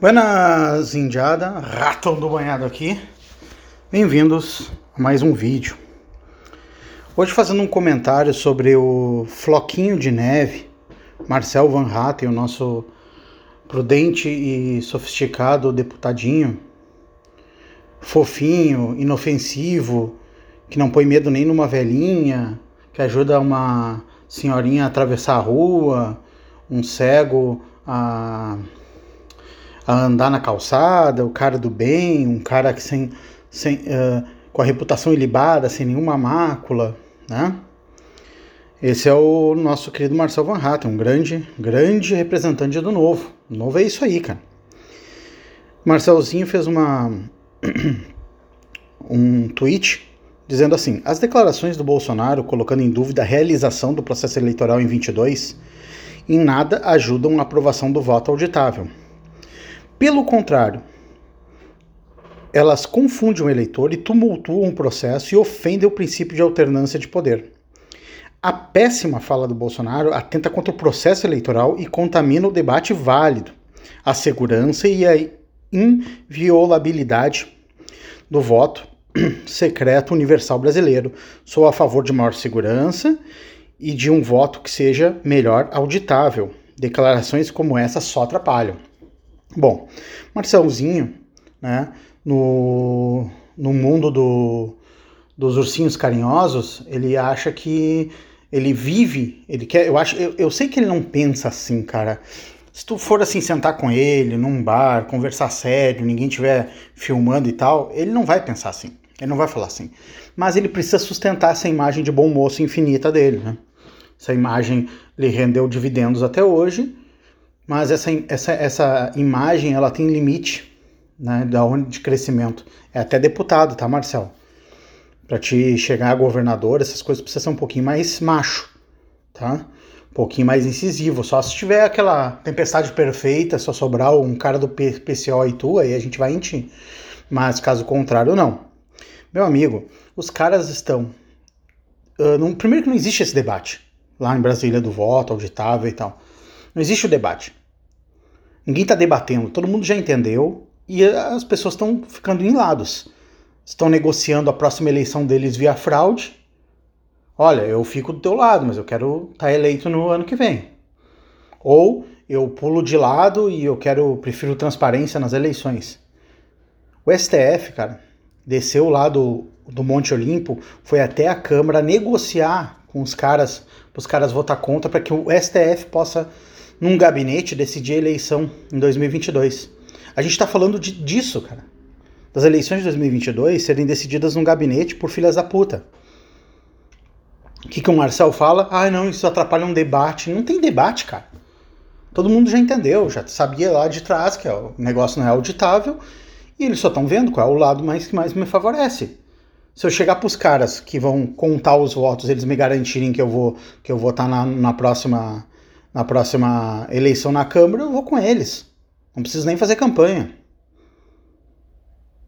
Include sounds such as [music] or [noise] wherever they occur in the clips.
Buenas, indiada, ratão do banhado aqui. Bem-vindos a mais um vídeo. Hoje fazendo um comentário sobre o floquinho de neve, Marcel Van Hatten, o nosso prudente e sofisticado deputadinho, fofinho, inofensivo, que não põe medo nem numa velhinha, que ajuda uma senhorinha a atravessar a rua, um cego a a andar na calçada, o cara do bem, um cara que sem, sem, uh, com a reputação ilibada, sem nenhuma mácula, né? Esse é o nosso querido Marcel Van Hatten, um grande, grande representante do Novo. O Novo é isso aí, cara. Marcelzinho fez uma [clears throat] um tweet dizendo assim: as declarações do Bolsonaro colocando em dúvida a realização do processo eleitoral em 22 em nada ajudam a aprovação do voto auditável. Pelo contrário, elas confundem o eleitor e tumultuam o processo e ofendem o princípio de alternância de poder. A péssima fala do Bolsonaro atenta contra o processo eleitoral e contamina o debate válido, a segurança e a inviolabilidade do voto [clears throat] secreto universal brasileiro. Sou a favor de maior segurança e de um voto que seja melhor auditável. Declarações como essa só atrapalham. Bom, Marcelzinho, né, no, no mundo do, dos ursinhos carinhosos, ele acha que ele vive, ele quer, eu acho, eu, eu sei que ele não pensa assim, cara. Se tu for assim sentar com ele num bar, conversar sério, ninguém estiver filmando e tal, ele não vai pensar assim. Ele não vai falar assim. Mas ele precisa sustentar essa imagem de bom moço infinita dele, né? Essa imagem lhe rendeu dividendos até hoje mas essa, essa, essa imagem ela tem limite né, da onde de crescimento. É até deputado, tá, Marcel? Para te chegar a governador, essas coisas precisam ser um pouquinho mais macho, tá? Um pouquinho mais incisivo. Só se tiver aquela tempestade perfeita, só sobrar um cara do PCO e tu, aí a gente vai em ti. Mas caso contrário, não. Meu amigo, os caras estão. Uh, não, primeiro que não existe esse debate lá em Brasília do voto, auditável e tal. Não existe o debate. Ninguém está debatendo, todo mundo já entendeu e as pessoas estão ficando em lados. Estão negociando a próxima eleição deles via fraude. Olha, eu fico do teu lado, mas eu quero estar tá eleito no ano que vem. Ou eu pulo de lado e eu quero prefiro transparência nas eleições. O STF, cara, desceu lá do, do Monte Olimpo, foi até a Câmara negociar com os caras, os caras votar contra para que o STF possa num gabinete decidir a eleição em 2022. A gente está falando de, disso, cara. Das eleições de 2022 serem decididas num gabinete por filhas da puta. O que, que o Marcel fala? Ah, não, isso atrapalha um debate. Não tem debate, cara. Todo mundo já entendeu, já sabia lá de trás que o negócio não é auditável e eles só estão vendo qual é o lado mais que mais me favorece. Se eu chegar para os caras que vão contar os votos, eles me garantirem que eu vou que eu vou estar tá na, na próxima na próxima eleição na Câmara, eu vou com eles. Não preciso nem fazer campanha.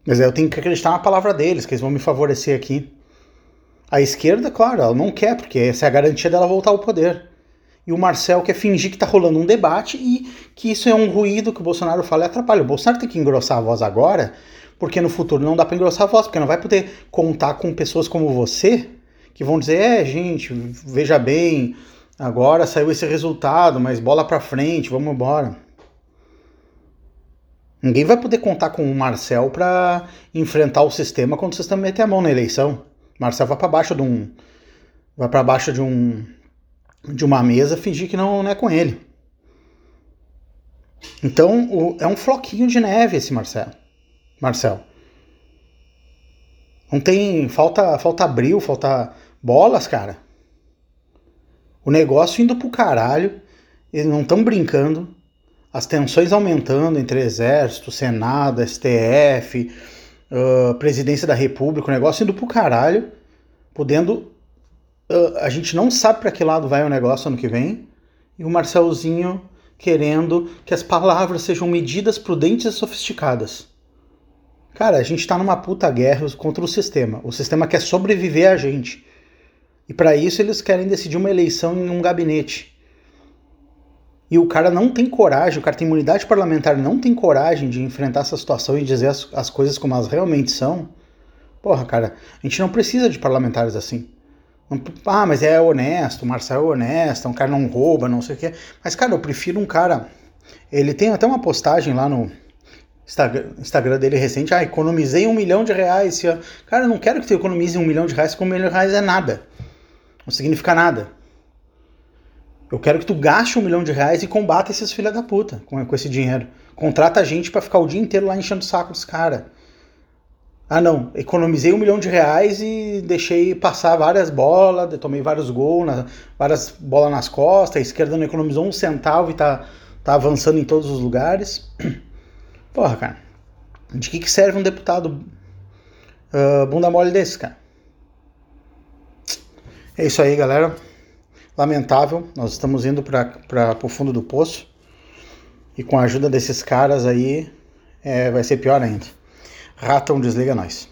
Mas eu tenho que acreditar na palavra deles, que eles vão me favorecer aqui. A esquerda, claro, ela não quer, porque essa é a garantia dela voltar ao poder. E o Marcel quer fingir que está rolando um debate e que isso é um ruído que o Bolsonaro fala e atrapalha. O Bolsonaro tem que engrossar a voz agora, porque no futuro não dá para engrossar a voz, porque não vai poder contar com pessoas como você que vão dizer: é, gente, veja bem, Agora saiu esse resultado, mas bola para frente, vamos embora. Ninguém vai poder contar com o Marcel para enfrentar o sistema quando o sistema meter a mão na eleição. Marcel vai para baixo de um vai para baixo de um de uma mesa fingir que não, não é com ele. Então, o, é um floquinho de neve esse Marcel. Marcel. Não tem falta falta abril, falta bolas, cara. O negócio indo pro caralho, eles não estão brincando, as tensões aumentando entre Exército, Senado, STF, uh, Presidência da República, o negócio indo pro caralho, podendo. Uh, a gente não sabe para que lado vai o negócio ano que vem, e o Marcelzinho querendo que as palavras sejam medidas prudentes e sofisticadas. Cara, a gente tá numa puta guerra contra o sistema. O sistema quer sobreviver a gente. E para isso eles querem decidir uma eleição em um gabinete. e o cara não tem coragem, o cara tem imunidade parlamentar, não tem coragem de enfrentar essa situação e dizer as, as coisas como elas realmente são, porra, cara, a gente não precisa de parlamentares assim. Ah, mas é honesto, o Marcel é honesto, um cara não rouba, não sei o quê. Mas, cara, eu prefiro um cara. Ele tem até uma postagem lá no Instagram, Instagram dele recente. Ah, economizei um milhão de reais. Cara, eu não quero que tu economize um milhão de reais, porque um milhão de reais é nada. Não significa nada. Eu quero que tu gaste um milhão de reais e combata esses filha da puta com, com esse dinheiro. Contrata a gente para ficar o dia inteiro lá enchendo o saco dos caras. Ah não, economizei um milhão de reais e deixei passar várias bolas, tomei vários gols, na, várias bolas nas costas, a esquerda não economizou um centavo e tá, tá avançando em todos os lugares. [clears throat] Porra, cara, de que, que serve um deputado uh, bunda mole desse, cara? É isso aí, galera lamentável. Nós estamos indo para o fundo do poço. E com a ajuda desses caras aí, é, vai ser pior ainda. Raton desliga nós.